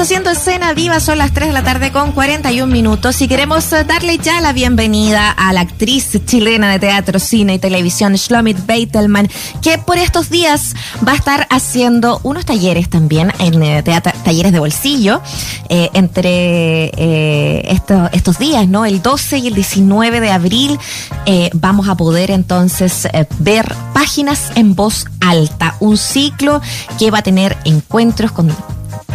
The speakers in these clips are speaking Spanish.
haciendo escena viva, son las 3 de la tarde con 41 minutos y queremos eh, darle ya la bienvenida a la actriz chilena de teatro, cine y televisión, Shlomit Beitelman, que por estos días va a estar haciendo unos talleres también en eh, talleres de bolsillo eh, entre estos, estos días, ¿no? El 12 y el 19 de abril vamos a poder entonces ver páginas en voz alta, un ciclo que va a tener encuentros con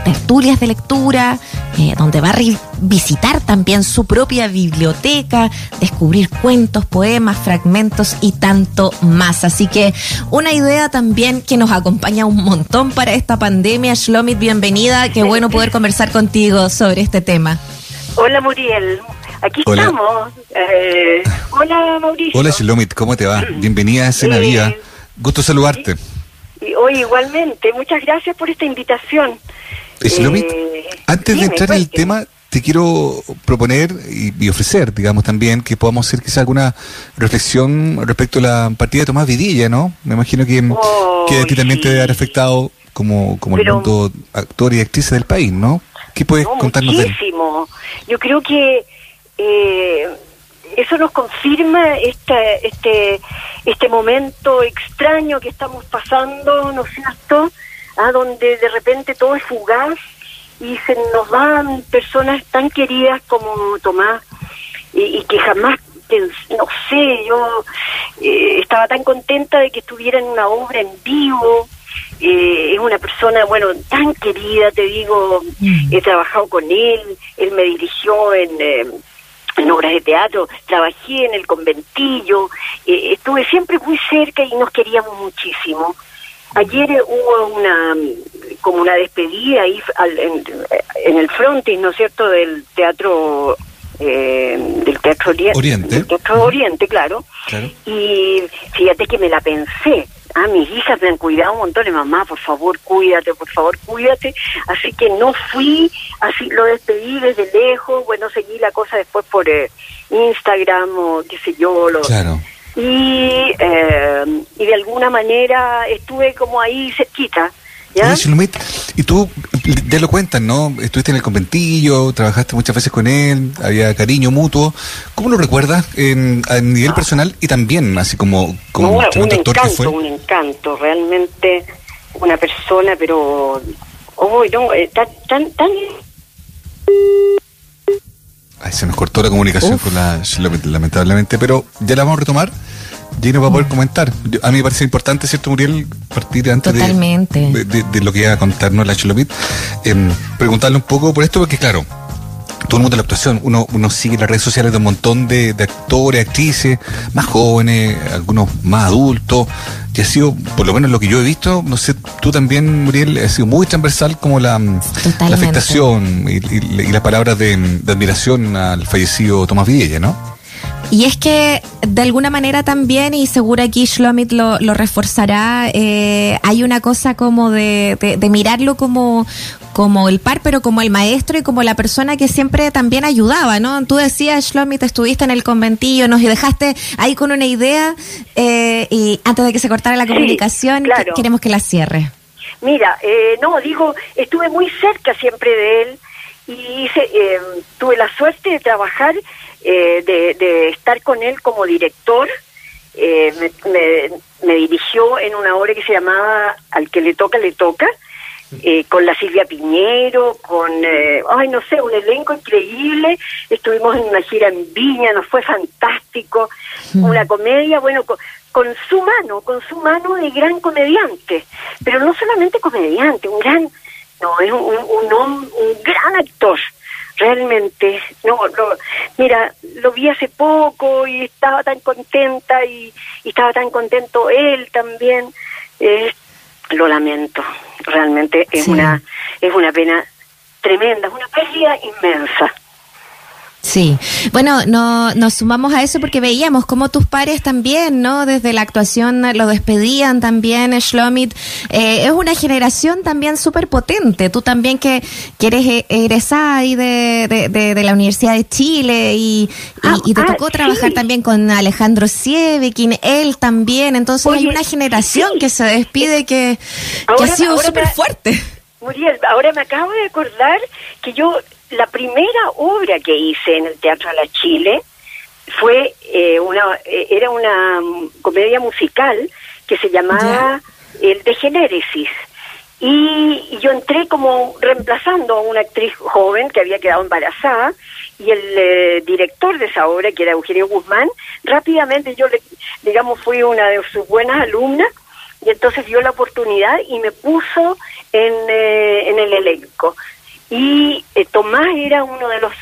tertulias de lectura, eh, donde va a visitar también su propia biblioteca, descubrir cuentos, poemas, fragmentos y tanto más. Así que una idea también que nos acompaña un montón para esta pandemia. Shlomit, bienvenida. Qué bueno poder conversar contigo sobre este tema. Hola Muriel, aquí Hola. estamos. Eh, hola Mauricio. Hola Shilomit, ¿cómo te va? Bienvenida a Escena Eh, Viva. Gusto saludarte. Y hoy igualmente, muchas gracias por esta invitación. Eh, Eh, antes de entrar en el tema, te quiero proponer y, y ofrecer, digamos también, que podamos hacer quizá alguna reflexión respecto a la partida de Tomás Vidilla, ¿no? Me imagino que, Oh, que a ti también te debe haber afectado como, como el mundo actor y actriz del país, ¿no? ¿Qué puedes No, contarnos de él? muchísimo. Yo creo que eh, eso nos confirma este, este, este momento extraño que estamos pasando, ¿no es cierto? A donde de repente todo es fugaz y se nos van personas tan queridas como Tomás y, y que jamás no sé, yo eh, estaba tan contenta de que estuviera en una obra en vivo. Eh, es una persona, bueno, tan querida, te digo, he trabajado con él, él me dirigió en, eh, en obras de teatro, trabajé en el conventillo, eh, estuve siempre muy cerca y nos queríamos muchísimo. Ayer hubo una como una despedida ahí al- en, en el frontis, ¿no es cierto?, del teatro eh, del teatro Ori- Oriente. del teatro Oriente, claro. Claro. Y fíjate que me la pensé. Ah, mis hijas me han cuidado un montón. Y mamá, por favor, cuídate, por favor, cuídate. Así que no fui, así lo despedí desde lejos. Bueno, seguí la cosa después por eh, Instagram o qué sé yo. Lo, Claro. Y, eh, y de alguna manera estuve como ahí cerquita. ¿ya? Y tú, ya lo cuentas, ¿no? Estuviste en el conventillo, trabajaste muchas veces con él, había cariño mutuo. ¿Cómo lo recuerdas en, a nivel personal y también, así como, como No, un encanto, un encanto, realmente una persona, pero, oh, no, eh, tan, tan, tan Ay, se nos cortó la comunicación Uf. con la lamentablemente, pero ya la vamos a retomar. Y nos va a poder comentar. A mí me parece importante, ¿cierto, Muriel? Partir antes de- de, de- lo que iba a contarnos la Shilomit. em, preguntarle un poco por esto, porque claro, todo el mundo de la actuación, uno, uno sigue las redes sociales de un montón de, de actores, actrices, más jóvenes, algunos más adultos, y ha sido, por lo menos lo que yo he visto, no sé, tú también, Muriel, ha sido muy transversal como la, la afectación y, y- y las palabras de, de admiración al fallecido Tomás Vidella, ¿no? Y es que de alguna manera también, y seguro aquí Shlomit lo, lo reforzará, eh, hay una cosa como de, de- de mirarlo como, como el par, pero como el maestro y como la persona que siempre también ayudaba, ¿no? Tú decías, Shlomit, estuviste en el conventillo, nos dejaste ahí con una idea, eh, y antes de que se cortara la Sí, comunicación, claro. que- queremos que la cierre. Mira, eh, no, digo, estuve muy cerca siempre de él y hice, eh, tuve la suerte de trabajar, eh, de, de estar con él como director. Eh, me, me- me dirigió en una obra que se llamaba Al que le toca, le toca, eh, con la Silvia Piñero, con, eh, ay, no sé, un elenco increíble. Estuvimos en una gira en Viña, nos fue fantástico. Una comedia, bueno, con, con su mano, con su mano de gran comediante. Pero no solamente comediante, un gran, no, es un, un, un un gran actor. Realmente, no, lo- mira, lo vi hace poco y estaba tan contenta y, y estaba tan contento él también. Eh, lo lamento, realmente es Sí. una es una pena tremenda, es una pérdida inmensa. Sí, bueno, no, nos sumamos a eso porque veíamos como tus pares también, ¿no? Desde la actuación lo despedían también, Shlomit. Eh, es una generación también súper potente. Tú también que, que eres eh, egresada ahí de, de, de- de la Universidad de Chile y, y- Ah, y te ah, tocó trabajar sí. también con Alejandro Sievekin, él también. Entonces hay Oye, una generación sí. que se despide que, que ha sido súper fuerte. Muriel, ahora me acabo de acordar que yo, la primera obra que hice en el Teatro de la Chile fue eh, una, eh, era una comedia musical que se llamaba El de Genéresis. Y yo entré como reemplazando a una actriz joven que había quedado embarazada y el eh, director de esa obra, que era Eugenio Guzmán, rápidamente yo, le, digamos, fui una de sus buenas alumnas y entonces dio la oportunidad y me puso en, eh, en el elenco. Y eh, Tomás era uno de los,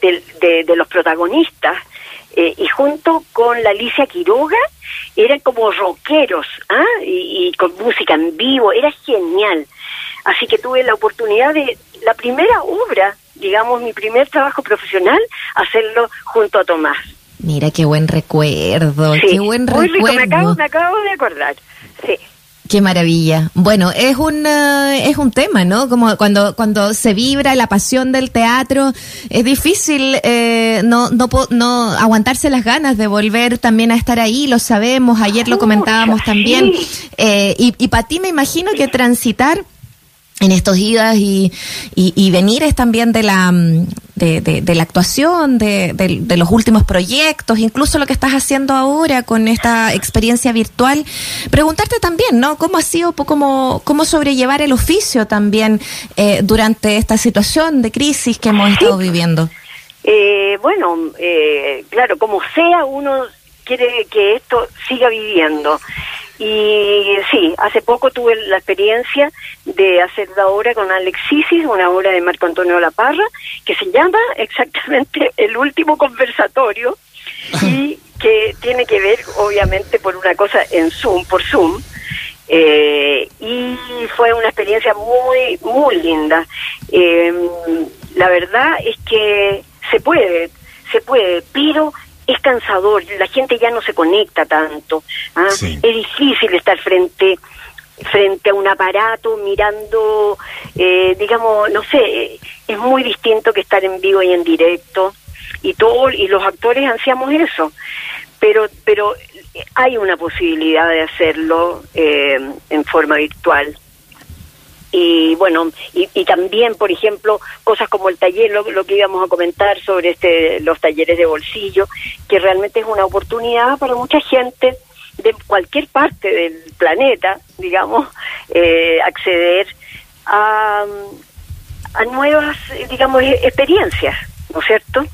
de, de, los protagonistas y junto con la Alicia Quiroga eran como rockeros ¿ah? y, con música en vivo, era genial. Así que tuve la oportunidad de la primera obra, digamos, mi primer trabajo profesional, hacerlo junto a Tomás. Mira qué buen recuerdo, qué buen recuerdo. me acabo, me acabo de acordar. Sí. Qué maravilla. Bueno, es un eh, es un tema, ¿no? Como cuando cuando se vibra la pasión del teatro, es difícil eh, no no no aguantarse las ganas de volver también a estar ahí. Lo sabemos. Ayer lo comentábamos también. Eh, y y para ti me imagino que transitar en estos idas y, y, venires también de la, mm, de, la actuación, de, de, los últimos proyectos, incluso lo que estás haciendo ahora con esta experiencia virtual. Preguntarte también, ¿no? ¿Cómo ha sido, cómo, cómo sobrellevar el oficio también eh, durante esta situación de crisis que hemos estado viviendo? Eh, bueno, eh, claro, como sea, uno quiere que esto siga viviendo. Y sí, hace poco tuve la experiencia de hacer la obra con Alexisis, una obra de Marco Antonio Laparra, que se llama exactamente El último conversatorio y que tiene que ver, obviamente, por una cosa en Zoom, por Zoom. Eh, y fue una experiencia muy, muy linda. Eh, la verdad es que se puede, se puede, pero es cansador, la gente ya no se conecta tanto. ¿ah? Es difícil estar frente frente a un aparato mirando, eh, digamos, no sé, es muy distinto que estar en vivo y en directo y todo y los actores ansiamos eso, pero pero hay una posibilidad de hacerlo eh, en forma virtual y bueno y, también por ejemplo cosas como el taller lo, que íbamos a comentar sobre este los talleres de bolsillo que realmente es una oportunidad para mucha gente de cualquier parte del planeta digamos eh, acceder a, a nuevas digamos experiencias no es cierto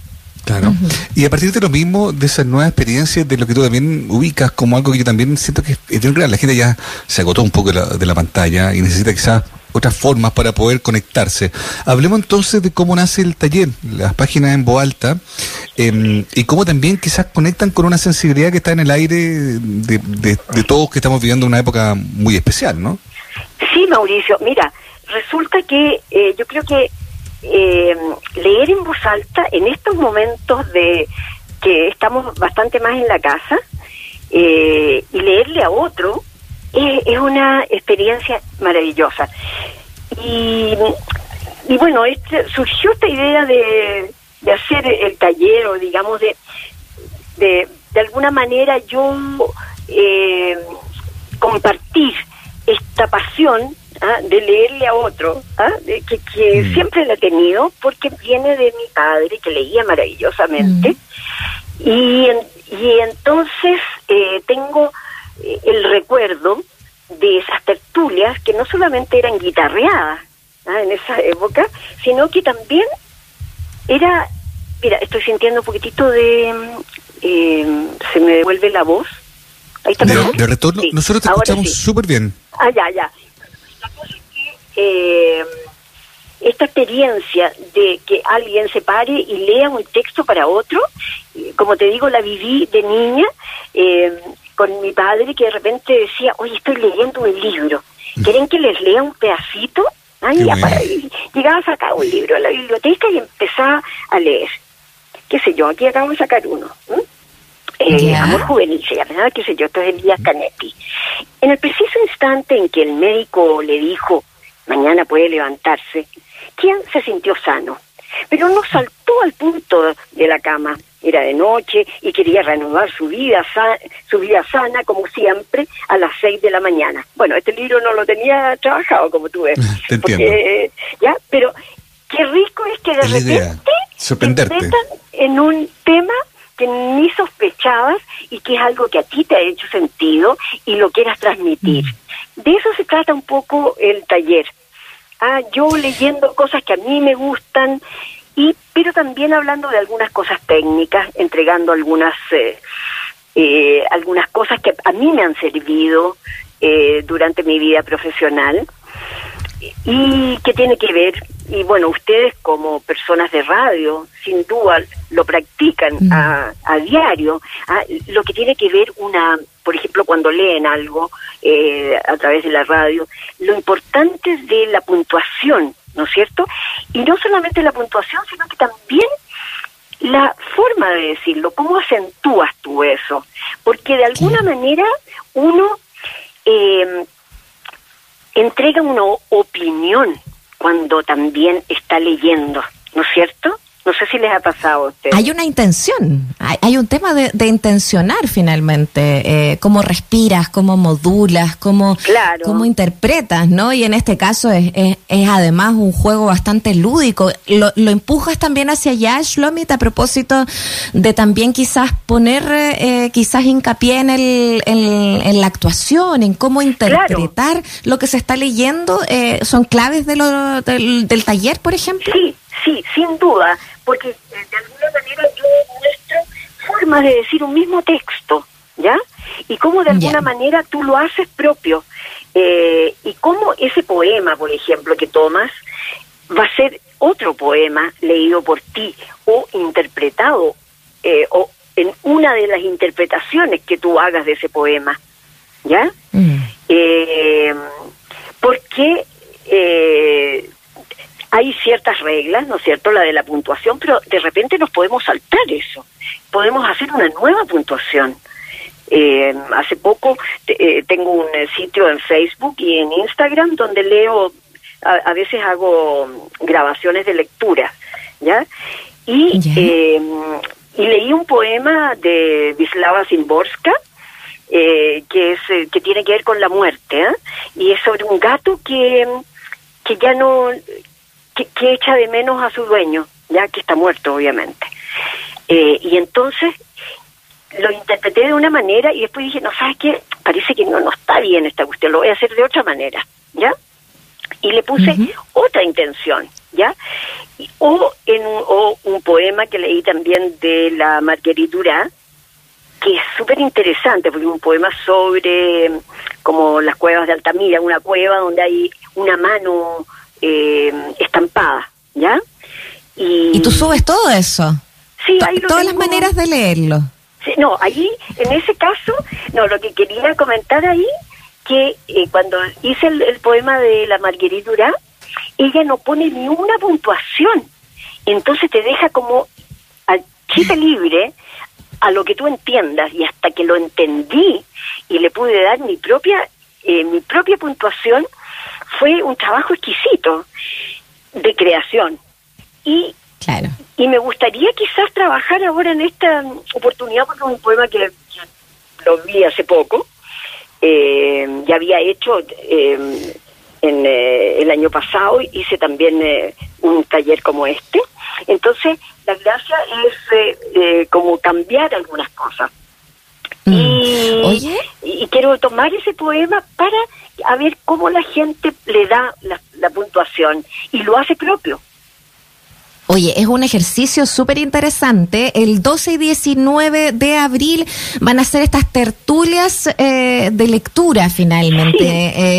Claro. Y a partir de lo mismo, de esas nuevas experiencias, de lo que tú también ubicas como algo que yo también siento que es real. La gente ya se agotó un poco de la, de la pantalla y necesita quizás otras formas para poder conectarse. Hablemos entonces de cómo nace el taller, las páginas en voz alta, em, y cómo también quizás conectan con una sensibilidad que está en el aire de, de, todos que estamos viviendo una época muy especial, ¿no? Sí, Mauricio, mira, resulta que eh, yo creo que eh, leer en voz alta en estos momentos de que estamos bastante más en la casa eh, y leerle a otro es, una experiencia maravillosa. Y, y bueno, este, surgió esta idea de, de hacer el taller o digamos de, de, de alguna manera yo eh, compartir esta pasión ¿ah? de leerle a otro, ¿ah? de, que, que mm. siempre la he tenido porque viene de mi padre que leía maravillosamente mm. y, y entonces eh, tengo eh, el recuerdo de esas tertulias que no solamente eran guitarreadas ¿ah? en esa época, sino que también era, mira, estoy sintiendo un poquitito de, eh, se me devuelve la voz. Ahí está de, retorno, nosotros te escuchamos súper bien. Ah, ya, ya. La cosa es que eh, esta experiencia de que alguien se pare y lea un texto para otro, como te digo, la viví de niña. Eh, con mi padre que de repente decía, oye, estoy leyendo un libro, ¿quieren que les lea un pedacito? Ay, llegaba a sacar un libro a la biblioteca y empezaba a leer. ¿Qué sé yo? Aquí acabo de sacar uno. Eh, Amor juvenil se llama, qué sé yo, esto es Elías Canetti. En el preciso instante en que el médico le dijo, mañana puede levantarse, ¿quién se sintió sano? Pero no saltó al punto de la cama, era de noche y quería reanudar su vida, su vida sana, como siempre, a las seis de la mañana. Bueno, este libro no lo tenía trabajado, como tú ves. Te entiendo. ¿ya? Pero qué rico es que de repente sorprenderte en un tema que ni sospechabas y que es algo que a ti te ha hecho sentido y lo quieras transmitir. Mm. De eso se trata un poco el taller. Ah, yo leyendo cosas que a mí me gustan, y pero también hablando de algunas cosas técnicas, entregando algunas eh, eh, algunas cosas que a mí me han servido eh, durante mi vida profesional y que tiene que ver y bueno ustedes como personas de radio sin duda lo practican mm. a, a, diario lo que tiene que ver una por ejemplo cuando leen algo a través de la radio lo importante de la puntuación ¿no es cierto? Y no solamente la puntuación, sino que también la forma de decirlo, cómo acentúas tú eso, porque de alguna manera uno eh, entrega una opinión cuando también está leyendo, ¿no es cierto? No sé si les ha pasado a ustedes. Hay una intención, hay, un tema de, intencionar finalmente, eh, cómo respiras, cómo modulas, cómo, cómo interpretas, ¿no? Y en este caso es, es, además un juego bastante lúdico. Lo, lo, empujas también hacia allá, Shlomit, a propósito de también quizás poner eh, quizás hincapié en, el, en, la actuación, en cómo interpretar lo que se está leyendo. Eh, ¿Son claves de lo, del, del taller, por ejemplo? Sí, sí, sin duda porque eh, de alguna manera yo muestro formas de decir un mismo texto, ¿ya? Y cómo de alguna manera tú lo haces propio. Eh, y cómo ese poema, por ejemplo, que tomas, va a ser otro poema leído por ti o interpretado eh, o en una de las interpretaciones que tú hagas de ese poema, ¿ya? Mm. Eh, porque eh, hay ciertas reglas, ¿no es cierto?, la de la puntuación, pero de repente nos podemos saltar eso. Podemos hacer una nueva puntuación. Eh, hace poco eh, tengo un eh, sitio en Facebook y en Instagram donde leo, a, veces hago grabaciones de lectura, ¿ya? Y, y leí un poema de Vislava Zimborska, que es que tiene que ver con la muerte y es sobre un gato que que ya no que, echa de menos a su dueño, ya que está muerto, obviamente. Eh, y entonces lo interpreté de una manera y después dije, no, ¿sabes qué? Parece que no, no está bien esta cuestión, lo voy a hacer de otra manera, ¿ya? Y le puse otra intención, ¿ya? o, en un, o un poema que leí también de la Marguerite Duras, que es súper interesante, porque es un poema sobre como las cuevas de Altamira, una cueva donde hay una mano eh, estampada, ¿ya? Y, tú subes todo eso? Sí, Todas las maneras de leerlo. Sí, no, ahí, en ese caso, no, lo que quería comentar ahí, que eh, cuando hice el, poema de la Marguerite Durá, ella no pone ni una puntuación. Entonces te deja como al chiste libre a lo que tú entiendas y hasta que lo entendí y le pude dar mi propia eh, mi propia puntuación fue un trabajo exquisito de creación. Y, y me gustaría quizás trabajar ahora en esta oportunidad, porque es un poema que, lo vi hace poco, eh, ya había hecho eh, en eh, el año pasado, hice también un taller como este. Entonces, la gracia es como cambiar algunas cosas. Mm. Y, y quiero tomar ese poema para a ver cómo la gente le da la, puntuación y lo hace propio. Oye, es un ejercicio súper interesante. El 12 y 19 de abril van a ser estas tertulias eh, de lectura finalmente,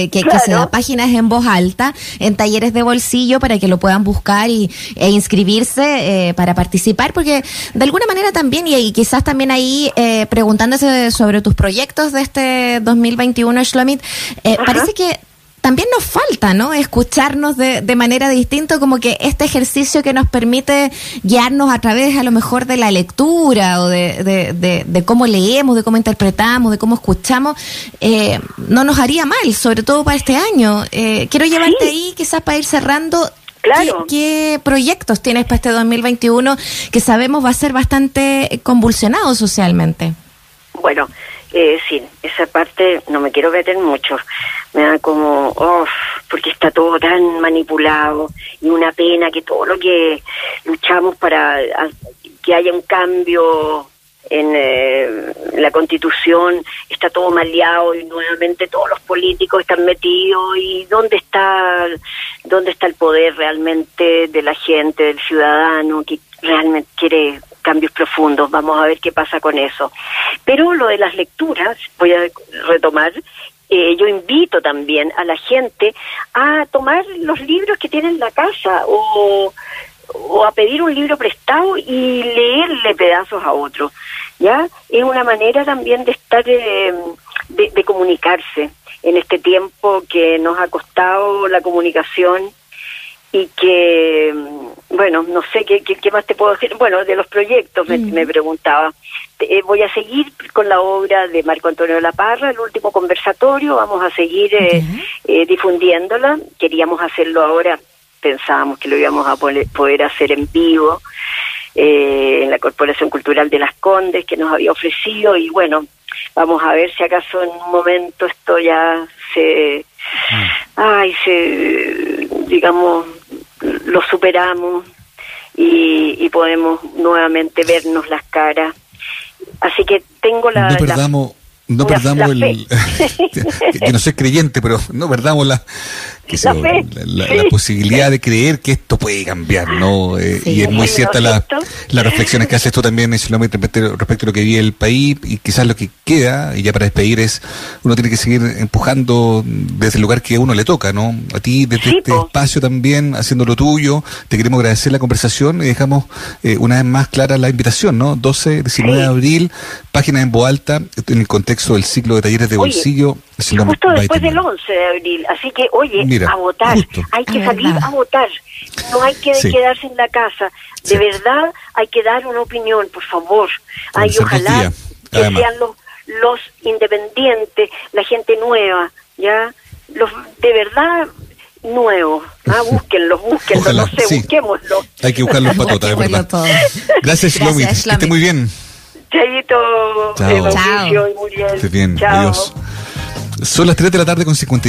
eh, que, se da páginas en voz alta, en talleres de bolsillo para que lo puedan buscar y, e inscribirse eh, para participar, porque de alguna manera también, y, quizás también ahí preguntándose sobre tus proyectos de este 2021, Shlomit, parece que también nos falta, ¿no? Escucharnos de, de manera distinta, como que este ejercicio que nos permite guiarnos a través a lo mejor de la lectura o de, de, cómo leemos, de cómo interpretamos, de cómo escuchamos, eh, no nos haría mal, sobre todo para este año. Eh, quiero llevarte ahí, quizás para ir cerrando, Claro. ¿Qué, ¿Qué, proyectos tienes para este 2021 que sabemos va a ser bastante convulsionado socialmente? Bueno, eh, sí, esa parte no me quiero meter mucho. Me da como, oh, porque está todo tan manipulado y una pena que todo lo que luchamos para que haya un cambio en eh, la constitución está todo maleado y nuevamente todos los políticos están metidos y dónde está dónde está el poder realmente de la gente del ciudadano que realmente quiere cambios profundos vamos a ver qué pasa con eso pero lo de las lecturas voy a retomar eh, yo invito también a la gente a tomar los libros que tienen en la casa o a pedir un libro prestado y leerle pedazos a otro, ¿ya? Es una manera también de estar, eh, de, comunicarse en este tiempo que nos ha costado la comunicación y que, bueno, no sé qué, qué, qué más te puedo decir. Bueno, de los proyectos me, mm. me preguntaba. Eh, voy a seguir con la obra de Marco Antonio de la Parra, el último conversatorio, vamos a seguir eh, eh, difundiéndola. Queríamos hacerlo ahora pensábamos que lo íbamos a poder hacer en vivo eh, en la Corporación Cultural de las Condes que nos había ofrecido y bueno, vamos a ver si acaso en un momento esto ya se, mm. ay, se, digamos, lo superamos y, y podemos nuevamente vernos las caras. Así que tengo la... No perdamos, la, no perdamos la, el... que no soy creyente, pero no perdamos la que la, sí. posibilidad de creer que esto puede cambiar, ¿no? Eh, sí, y es muy cierta la, las reflexiones que haces tú también, respecto, respecto a lo que vive el país y quizás lo que queda, y ya para despedir, es uno tiene que seguir empujando desde el lugar que a uno le toca, ¿no? A ti, desde sí, este po. espacio también, haciendo lo tuyo, te queremos agradecer la conversación y dejamos eh, una vez más clara la invitación, ¿no? 12, 19 de abril, página en voz alta, en el contexto del ciclo de talleres de oye, bolsillo. Justo después del 11 de abril, así que, oye, Mira, a votar, justo. hay que salir a votar, no hay que sí. quedarse en la casa, de sí. verdad hay que dar una opinión, por favor, ay, ojalá día, que además. sean los, los independientes, la gente nueva, ya, los de verdad nuevos, ah, búsquenlos, búsquenlos, Ojalá, no sé, sí. busquémoslos. Hay que buscarlos patotas, de verdad. Gracias, Shlomi, que esté muy bien. Chaito, Chao. Eh, Mauricio y Muriel. Esté bien, Chao. adiós. Son las 3 de la tarde con 51.